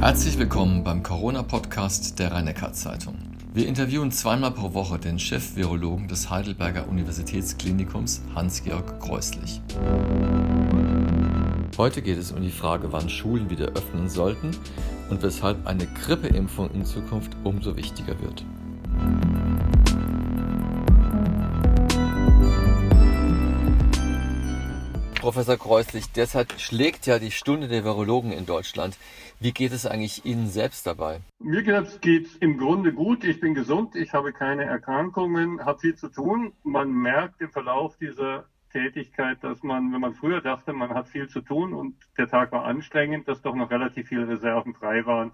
Herzlich willkommen beim Corona-Podcast der rhein zeitung Wir interviewen zweimal pro Woche den Chef-Virologen des Heidelberger Universitätsklinikums Hans-Georg Kreuslich. Heute geht es um die Frage, wann Schulen wieder öffnen sollten und weshalb eine Grippeimpfung in Zukunft umso wichtiger wird. Professor Kreuslich, derzeit schlägt ja die Stunde der Virologen in Deutschland. Wie geht es eigentlich Ihnen selbst dabei? Mir geht es im Grunde gut. Ich bin gesund, ich habe keine Erkrankungen, habe viel zu tun. Man merkt im Verlauf dieser Tätigkeit, dass man, wenn man früher dachte, man hat viel zu tun und der Tag war anstrengend, dass doch noch relativ viele Reserven frei waren.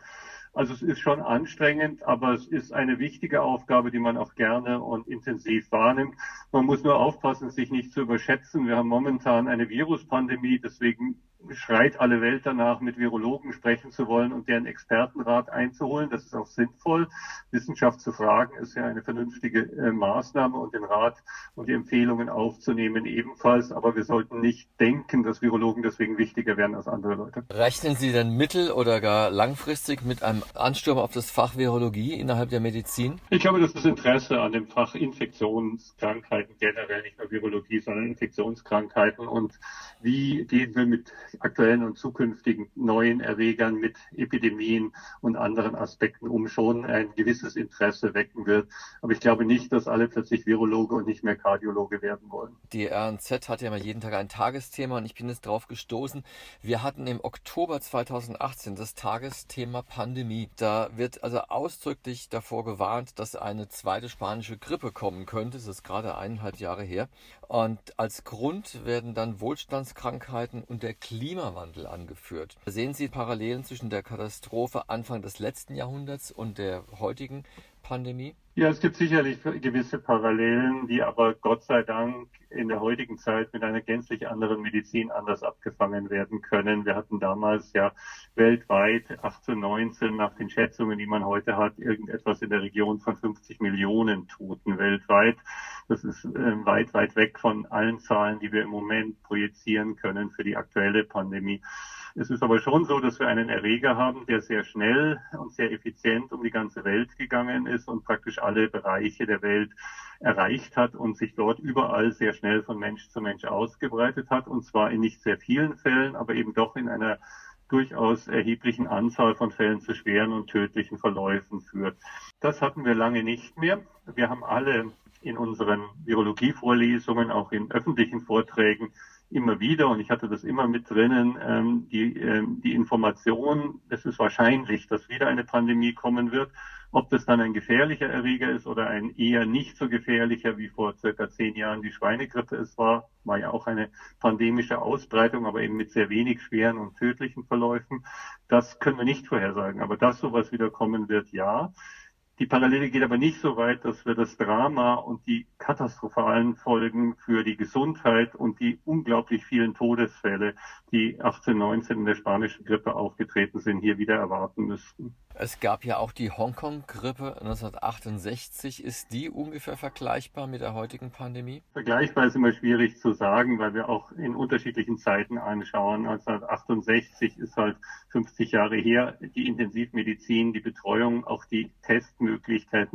Also es ist schon anstrengend, aber es ist eine wichtige Aufgabe, die man auch gerne und intensiv wahrnimmt. Man muss nur aufpassen, sich nicht zu überschätzen. Wir haben momentan eine Viruspandemie, deswegen schreit alle Welt danach, mit Virologen sprechen zu wollen und deren Expertenrat einzuholen. Das ist auch sinnvoll. Wissenschaft zu fragen ist ja eine vernünftige äh, Maßnahme und den Rat und die Empfehlungen aufzunehmen ebenfalls. Aber wir sollten nicht denken, dass Virologen deswegen wichtiger werden als andere Leute. Rechnen Sie denn mittel- oder gar langfristig mit einem Ansturm auf das Fach Virologie innerhalb der Medizin? Ich glaube, dass das Interesse an dem Fach Infektionskrankheiten generell, nicht nur Virologie, sondern Infektionskrankheiten und wie gehen wir mit aktuellen und zukünftigen neuen Erregern, mit Epidemien und anderen Aspekten um schon ein gewisses Interesse wecken wird. Aber ich glaube nicht, dass alle plötzlich Virologe und nicht mehr Kardiologe werden wollen. Die RNZ hat ja immer jeden Tag ein Tagesthema und ich bin jetzt drauf gestoßen. Wir hatten im Oktober 2018 das Tagesthema Pandemie. Da wird also ausdrücklich davor gewarnt, dass eine zweite spanische Grippe kommen könnte. Das ist gerade eineinhalb Jahre her. Und als Grund werden dann Wohlstandskrankheiten und der Klimawandel angeführt. Sehen Sie Parallelen zwischen der Katastrophe Anfang des letzten Jahrhunderts und der heutigen Pandemie? Ja, es gibt sicherlich gewisse Parallelen, die aber Gott sei Dank in der heutigen Zeit mit einer gänzlich anderen Medizin anders abgefangen werden können. Wir hatten damals ja weltweit 1819 nach den Schätzungen, die man heute hat, irgendetwas in der Region von 50 Millionen Toten weltweit. Das ist äh, weit, weit weg von allen Zahlen, die wir im Moment projizieren können für die aktuelle Pandemie. Es ist aber schon so, dass wir einen Erreger haben, der sehr schnell und sehr effizient um die ganze Welt gegangen ist und praktisch alle Bereiche der Welt erreicht hat und sich dort überall sehr schnell von Mensch zu Mensch ausgebreitet hat. Und zwar in nicht sehr vielen Fällen, aber eben doch in einer durchaus erheblichen Anzahl von Fällen zu schweren und tödlichen Verläufen führt. Das hatten wir lange nicht mehr. Wir haben alle in unseren Virologievorlesungen, auch in öffentlichen Vorträgen immer wieder, und ich hatte das immer mit drinnen, ähm, die, ähm, die Information, es ist wahrscheinlich, dass wieder eine Pandemie kommen wird. Ob das dann ein gefährlicher Erreger ist oder ein eher nicht so gefährlicher, wie vor circa zehn Jahren die Schweinegrippe es war, war ja auch eine pandemische Ausbreitung, aber eben mit sehr wenig schweren und tödlichen Verläufen. Das können wir nicht vorhersagen. Aber dass sowas wieder kommen wird, ja. Die Parallele geht aber nicht so weit, dass wir das Drama und die katastrophalen Folgen für die Gesundheit und die unglaublich vielen Todesfälle, die 1819 in der spanischen Grippe aufgetreten sind, hier wieder erwarten müssten. Es gab ja auch die Hongkong-Grippe 1968. Ist die ungefähr vergleichbar mit der heutigen Pandemie? Vergleichbar ist immer schwierig zu sagen, weil wir auch in unterschiedlichen Zeiten anschauen. 1968 ist halt 50 Jahre her. Die Intensivmedizin, die Betreuung, auch die Testmöglichkeiten.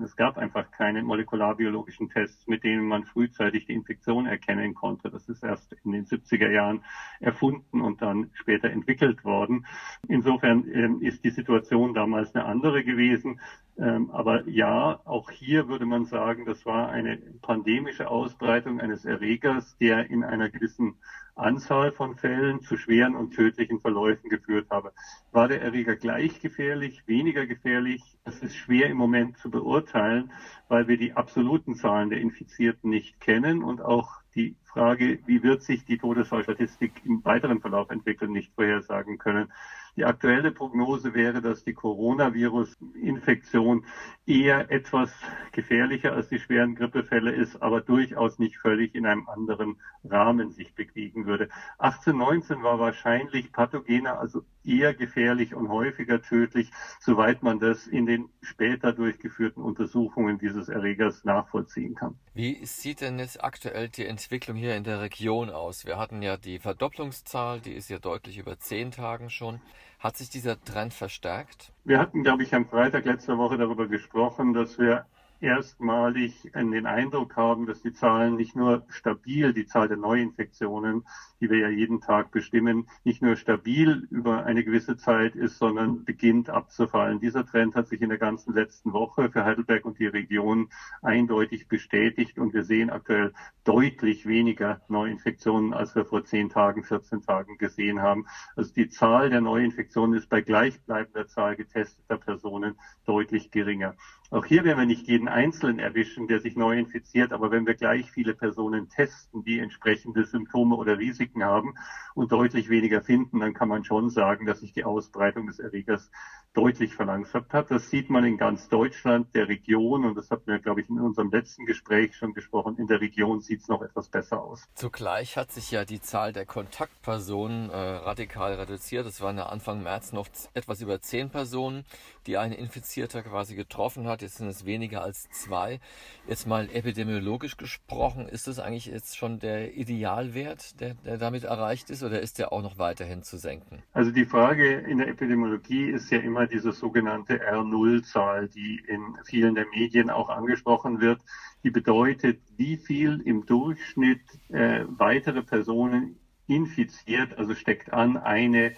Es gab einfach keine molekularbiologischen Tests, mit denen man frühzeitig die Infektion erkennen konnte. Das ist erst in den 70er Jahren erfunden und dann später entwickelt worden. Insofern ähm, ist die Situation damals eine andere gewesen. Ähm, aber ja, auch hier würde man sagen, das war eine pandemische Ausbreitung eines Erregers, der in einer gewissen Anzahl von Fällen zu schweren und tödlichen Verläufen geführt habe. War der Erreger gleich gefährlich, weniger gefährlich? Das ist schwer im Moment zu beurteilen, weil wir die absoluten Zahlen der Infizierten nicht kennen und auch die Frage, wie wird sich die Todesfallstatistik im weiteren Verlauf entwickeln, nicht vorhersagen können. Die aktuelle Prognose wäre, dass die Coronavirus-Infektion eher etwas gefährlicher als die schweren Grippefälle ist, aber durchaus nicht völlig in einem anderen Rahmen sich bewegen würde. 1819 war wahrscheinlich pathogener, also eher gefährlich und häufiger tödlich, soweit man das in den später durchgeführten Untersuchungen dieses Erregers nachvollziehen kann. Wie sieht denn jetzt aktuell die Entwicklung hier in der Region aus? Wir hatten ja die Verdopplungszahl, die ist ja deutlich über zehn Tagen schon. Hat sich dieser Trend verstärkt? Wir hatten, glaube ich, am Freitag letzter Woche darüber gesprochen, dass wir erstmalig den Eindruck haben, dass die Zahlen nicht nur stabil, die Zahl der Neuinfektionen, die wir ja jeden Tag bestimmen, nicht nur stabil über eine gewisse Zeit ist, sondern beginnt abzufallen. Dieser Trend hat sich in der ganzen letzten Woche für Heidelberg und die Region eindeutig bestätigt und wir sehen aktuell deutlich weniger Neuinfektionen, als wir vor zehn Tagen, 14 Tagen gesehen haben. Also die Zahl der Neuinfektionen ist bei gleichbleibender Zahl getesteter Personen deutlich geringer. Auch hier werden wir nicht jeden Einzelnen erwischen, der sich neu infiziert, aber wenn wir gleich viele Personen testen, die entsprechende Symptome oder Risiken haben und deutlich weniger finden, dann kann man schon sagen, dass sich die Ausbreitung des Erregers deutlich verlangsamt hat. Das sieht man in ganz Deutschland, der Region, und das hatten wir, glaube ich, in unserem letzten Gespräch schon gesprochen, in der Region sieht es noch etwas besser aus. Zugleich hat sich ja die Zahl der Kontaktpersonen äh, radikal reduziert. Es waren ja Anfang März noch etwas über zehn Personen, die ein Infizierter quasi getroffen hat. Jetzt sind es weniger als zwei. Jetzt mal epidemiologisch gesprochen, ist das eigentlich jetzt schon der Idealwert, der, der damit erreicht ist, oder ist der auch noch weiterhin zu senken? Also die Frage in der Epidemiologie ist ja immer diese sogenannte R0-Zahl, die in vielen der Medien auch angesprochen wird. Die bedeutet, wie viel im Durchschnitt äh, weitere Personen infiziert, also steckt an eine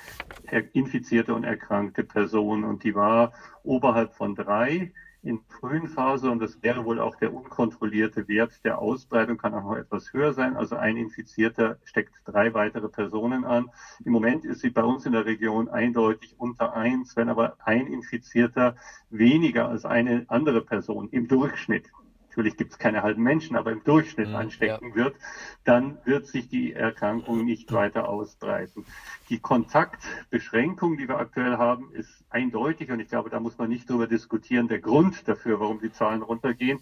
infizierte und erkrankte Person und die war oberhalb von drei in frühen Phase und das wäre wohl auch der unkontrollierte Wert der Ausbreitung, kann auch noch etwas höher sein. Also ein Infizierter steckt drei weitere Personen an. Im Moment ist sie bei uns in der Region eindeutig unter eins, wenn aber ein Infizierter weniger als eine andere Person im Durchschnitt natürlich gibt es keine halben Menschen, aber im Durchschnitt mhm, anstecken ja. wird, dann wird sich die Erkrankung nicht weiter ausbreiten. Die Kontaktbeschränkung, die wir aktuell haben, ist eindeutig und ich glaube, da muss man nicht drüber diskutieren. Der Grund dafür, warum die Zahlen runtergehen,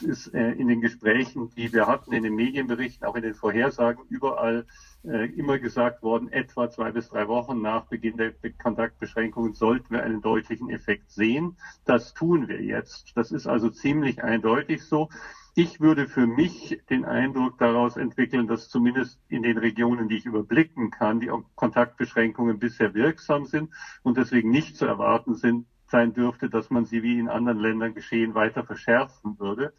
ist äh, in den Gesprächen, die wir hatten, in den Medienberichten, auch in den Vorhersagen überall immer gesagt worden, etwa zwei bis drei Wochen nach Beginn der Kontaktbeschränkungen sollten wir einen deutlichen Effekt sehen. Das tun wir jetzt. Das ist also ziemlich eindeutig so. Ich würde für mich den Eindruck daraus entwickeln, dass zumindest in den Regionen, die ich überblicken kann, die Kontaktbeschränkungen bisher wirksam sind und deswegen nicht zu erwarten sind, sein dürfte, dass man sie wie in anderen Ländern geschehen weiter verschärfen würde.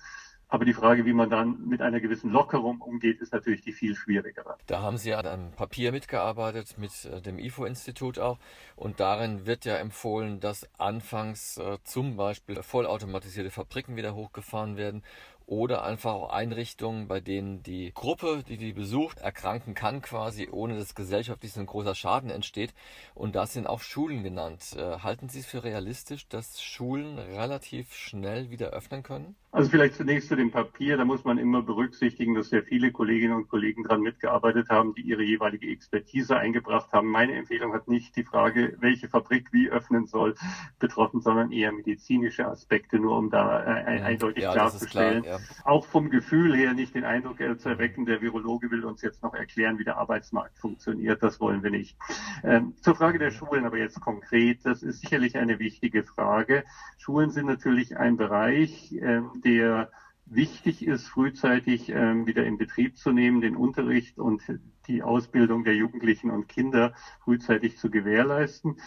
Aber die Frage, wie man dann mit einer gewissen Lockerung umgeht, ist natürlich die viel schwierigere. Da haben Sie ja an Papier mitgearbeitet, mit äh, dem IFO-Institut auch. Und darin wird ja empfohlen, dass anfangs äh, zum Beispiel vollautomatisierte Fabriken wieder hochgefahren werden oder einfach auch Einrichtungen, bei denen die Gruppe, die die besucht, erkranken kann quasi, ohne dass gesellschaftlich ein großer Schaden entsteht. Und das sind auch Schulen genannt. Äh, halten Sie es für realistisch, dass Schulen relativ schnell wieder öffnen können? Also vielleicht zunächst zu dem Papier. Da muss man immer berücksichtigen, dass sehr viele Kolleginnen und Kollegen daran mitgearbeitet haben, die ihre jeweilige Expertise eingebracht haben. Meine Empfehlung hat nicht die Frage, welche Fabrik wie öffnen soll, betroffen, sondern eher medizinische Aspekte, nur um da äh, ja, eindeutig ja, klarzustellen. Klar, ja. Auch vom Gefühl her nicht den Eindruck äh, zu erwecken, der Virologe will uns jetzt noch erklären, wie der Arbeitsmarkt funktioniert. Das wollen wir nicht. Ähm, zur Frage der Schulen aber jetzt konkret. Das ist sicherlich eine wichtige Frage. Schulen sind natürlich ein Bereich, ähm, der wichtig ist, frühzeitig ähm, wieder in Betrieb zu nehmen, den Unterricht und die Ausbildung der Jugendlichen und Kinder frühzeitig zu gewährleisten.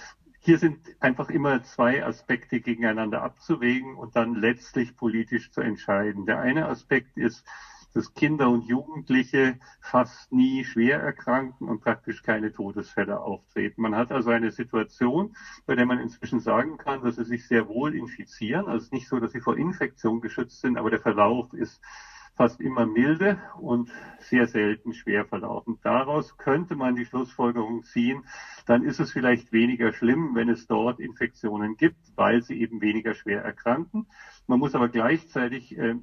Hier sind einfach immer zwei Aspekte gegeneinander abzuwägen und dann letztlich politisch zu entscheiden. Der eine Aspekt ist, dass Kinder und Jugendliche fast nie schwer erkranken und praktisch keine Todesfälle auftreten. Man hat also eine Situation, bei der man inzwischen sagen kann, dass sie sich sehr wohl infizieren. Also es ist nicht so, dass sie vor Infektion geschützt sind, aber der Verlauf ist fast immer milde und sehr selten schwer verlaufen. Daraus könnte man die Schlussfolgerung ziehen, dann ist es vielleicht weniger schlimm, wenn es dort Infektionen gibt, weil sie eben weniger schwer erkranken. Man muss aber gleichzeitig äh,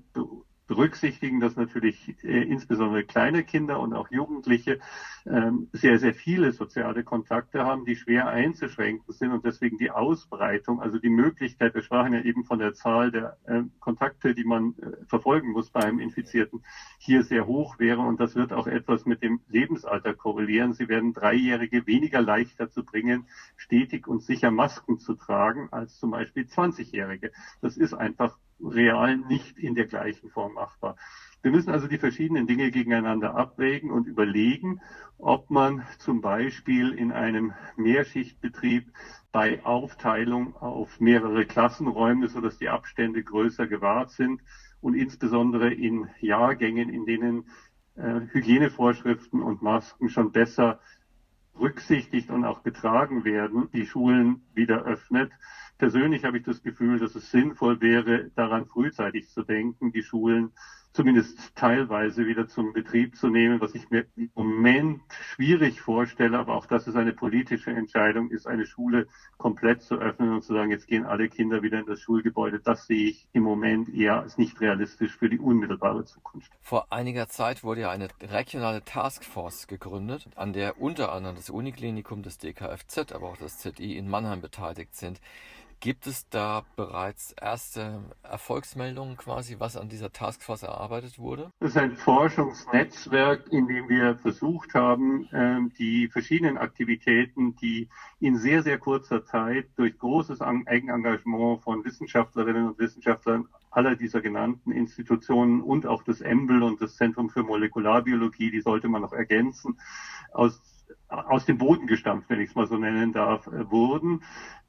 berücksichtigen, dass natürlich äh, insbesondere kleine Kinder und auch Jugendliche ähm, sehr, sehr viele soziale Kontakte haben, die schwer einzuschränken sind und deswegen die Ausbreitung, also die Möglichkeit, wir sprachen ja eben von der Zahl der äh, Kontakte, die man äh, verfolgen muss bei einem Infizierten, hier sehr hoch wäre und das wird auch etwas mit dem Lebensalter korrelieren. Sie werden Dreijährige weniger leicht dazu bringen, stetig und sicher Masken zu tragen als zum Beispiel 20-Jährige. Das ist einfach real nicht in der gleichen Form machbar. Wir müssen also die verschiedenen Dinge gegeneinander abwägen und überlegen, ob man zum Beispiel in einem Mehrschichtbetrieb bei Aufteilung auf mehrere Klassenräume, sodass die Abstände größer gewahrt sind und insbesondere in Jahrgängen, in denen äh, Hygienevorschriften und Masken schon besser berücksichtigt und auch getragen werden, die Schulen wieder öffnet. Persönlich habe ich das Gefühl, dass es sinnvoll wäre, daran frühzeitig zu denken, die Schulen zumindest teilweise wieder zum Betrieb zu nehmen, was ich mir im Moment schwierig vorstelle, aber auch das ist eine politische Entscheidung, ist eine Schule komplett zu öffnen und zu sagen, jetzt gehen alle Kinder wieder in das Schulgebäude. Das sehe ich im Moment eher als nicht realistisch für die unmittelbare Zukunft. Vor einiger Zeit wurde ja eine regionale Taskforce gegründet, an der unter anderem das Uniklinikum, das DKFZ, aber auch das ZI in Mannheim beteiligt sind. Gibt es da bereits erste Erfolgsmeldungen quasi, was an dieser Taskforce erarbeitet wurde? Das ist ein Forschungsnetzwerk, in dem wir versucht haben, ähm, die verschiedenen Aktivitäten, die in sehr, sehr kurzer Zeit durch großes Eigenengagement von Wissenschaftlerinnen und Wissenschaftlern aller dieser genannten Institutionen und auch das EMBL und das Zentrum für Molekularbiologie, die sollte man noch ergänzen, aus aus dem Boden gestampft, wenn ich es mal so nennen darf, äh, wurden.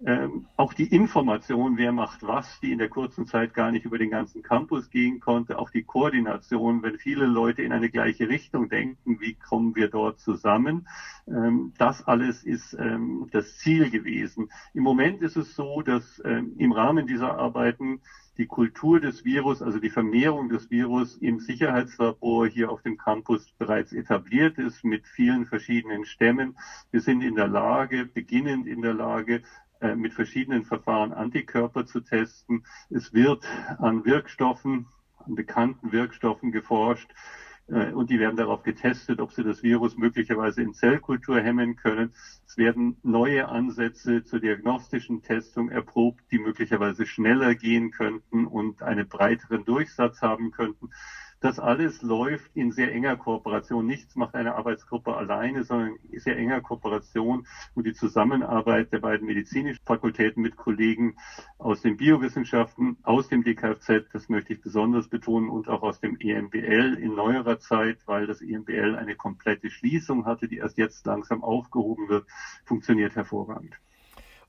Ähm, auch die Information, wer macht was, die in der kurzen Zeit gar nicht über den ganzen Campus gehen konnte, auch die Koordination, wenn viele Leute in eine gleiche Richtung denken, wie kommen wir dort zusammen, ähm, das alles ist ähm, das Ziel gewesen. Im Moment ist es so, dass ähm, im Rahmen dieser Arbeiten die Kultur des Virus, also die Vermehrung des Virus im Sicherheitslabor hier auf dem Campus bereits etabliert ist mit vielen verschiedenen Stämmen. Wir sind in der Lage, beginnend in der Lage, äh, mit verschiedenen Verfahren Antikörper zu testen. Es wird an Wirkstoffen, an bekannten Wirkstoffen geforscht, äh, und die werden darauf getestet, ob sie das Virus möglicherweise in Zellkultur hemmen können. Es werden neue Ansätze zur diagnostischen Testung erprobt, die möglicherweise schneller gehen könnten und einen breiteren Durchsatz haben könnten. Das alles läuft in sehr enger Kooperation. Nichts macht eine Arbeitsgruppe alleine, sondern in sehr enger Kooperation und die Zusammenarbeit der beiden medizinischen Fakultäten mit Kollegen aus den Biowissenschaften, aus dem DKFZ, das möchte ich besonders betonen, und auch aus dem EMBL in neuerer Zeit, weil das EMBL eine komplette Schließung hatte, die erst jetzt langsam aufgehoben wird, funktioniert hervorragend.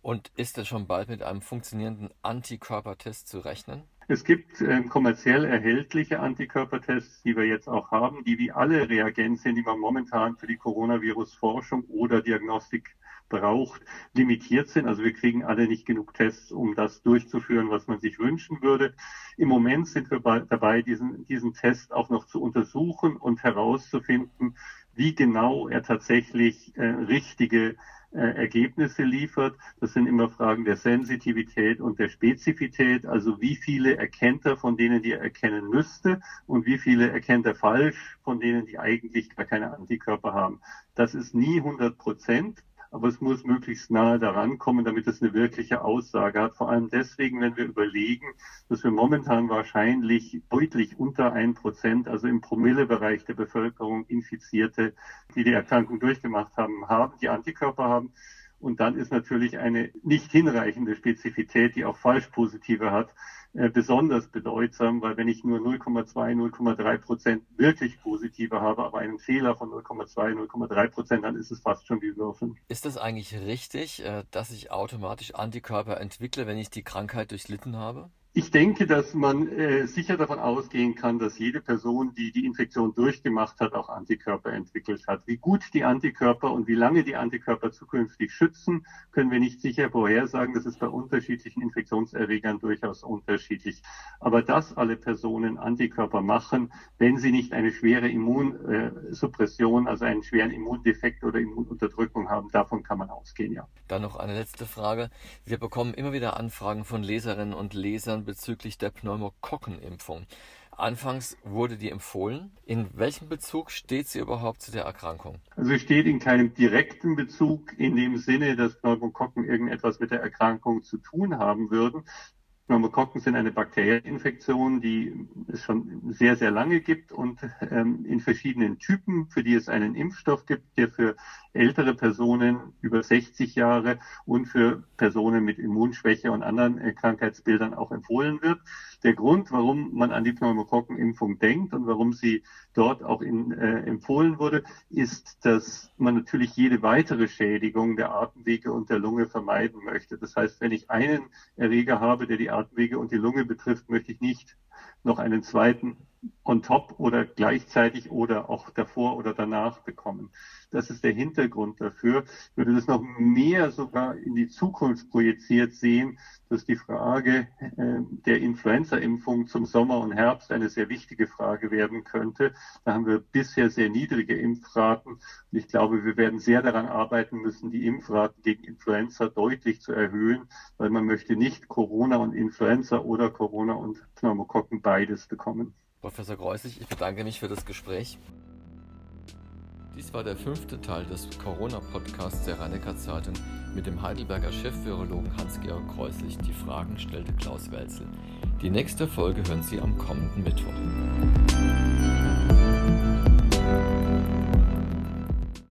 Und ist es schon bald mit einem funktionierenden Antikörpertest zu rechnen? Es gibt äh, kommerziell erhältliche Antikörpertests, die wir jetzt auch haben, die wie alle Reagenzien, die man momentan für die Coronavirus-Forschung oder Diagnostik braucht, limitiert sind. Also wir kriegen alle nicht genug Tests, um das durchzuführen, was man sich wünschen würde. Im Moment sind wir dabei, diesen, diesen Test auch noch zu untersuchen und herauszufinden, wie genau er tatsächlich äh, richtige Ergebnisse liefert. Das sind immer Fragen der Sensitivität und der Spezifität. Also wie viele erkennt er von denen, die er erkennen müsste und wie viele erkennt er falsch von denen, die eigentlich gar keine Antikörper haben. Das ist nie 100 Prozent aber es muss möglichst nahe daran kommen, damit es eine wirkliche Aussage hat. Vor allem deswegen, wenn wir überlegen, dass wir momentan wahrscheinlich deutlich unter ein Prozent, also im Promillebereich der Bevölkerung Infizierte, die die Erkrankung durchgemacht haben, haben, die Antikörper haben. Und dann ist natürlich eine nicht hinreichende Spezifität, die auch Falschpositive hat, äh, besonders bedeutsam, weil wenn ich nur 0,2, 0,3 Prozent wirklich positive habe, aber einen Fehler von 0,2, 0,3 Prozent, dann ist es fast schon wie Würfeln. Ist das eigentlich richtig, äh, dass ich automatisch Antikörper entwickle, wenn ich die Krankheit durchlitten habe? Ich denke, dass man äh, sicher davon ausgehen kann, dass jede Person, die die Infektion durchgemacht hat, auch Antikörper entwickelt hat. Wie gut die Antikörper und wie lange die Antikörper zukünftig schützen, können wir nicht sicher vorhersagen. Das ist bei unterschiedlichen Infektionserregern durchaus unterschiedlich. Aber dass alle Personen Antikörper machen, wenn sie nicht eine schwere Immunsuppression, also einen schweren Immundefekt oder Immununterdrückung haben, davon kann man ausgehen, ja. Dann noch eine letzte Frage. Wir bekommen immer wieder Anfragen von Leserinnen und Lesern bezüglich der Pneumokokkenimpfung. Anfangs wurde die empfohlen. In welchem Bezug steht sie überhaupt zu der Erkrankung? Also sie steht in keinem direkten Bezug in dem Sinne, dass Pneumokokken irgendetwas mit der Erkrankung zu tun haben würden. Pneumokokken sind eine Bakterieninfektion, die es schon sehr, sehr lange gibt und ähm, in verschiedenen Typen, für die es einen Impfstoff gibt, der für ältere Personen über 60 Jahre und für Personen mit Immunschwäche und anderen äh, Krankheitsbildern auch empfohlen wird. Der Grund, warum man an die Pneumokokkenimpfung denkt und warum sie dort auch in, äh, empfohlen wurde, ist, dass man natürlich jede weitere Schädigung der Atemwege und der Lunge vermeiden möchte. Das heißt, wenn ich einen Erreger habe, der die Atemwege und die Lunge betrifft, möchte ich nicht noch einen zweiten on top oder gleichzeitig oder auch davor oder danach bekommen. Das ist der Hintergrund dafür. Ich würde das noch mehr sogar in die Zukunft projiziert sehen, dass die Frage äh, der Influenza-Impfung zum Sommer und Herbst eine sehr wichtige Frage werden könnte. Da haben wir bisher sehr niedrige Impfraten. Und ich glaube, wir werden sehr daran arbeiten müssen, die Impfraten gegen Influenza deutlich zu erhöhen, weil man möchte nicht Corona und Influenza oder Corona und Pneumokokken beides bekommen. Professor Kreusig, ich bedanke mich für das Gespräch. Dies war der fünfte Teil des Corona-Podcasts der rhein zeitung mit dem Heidelberger Chefvirologen Hans-Georg Kreuslich. Die Fragen stellte Klaus Welzel. Die nächste Folge hören Sie am kommenden Mittwoch.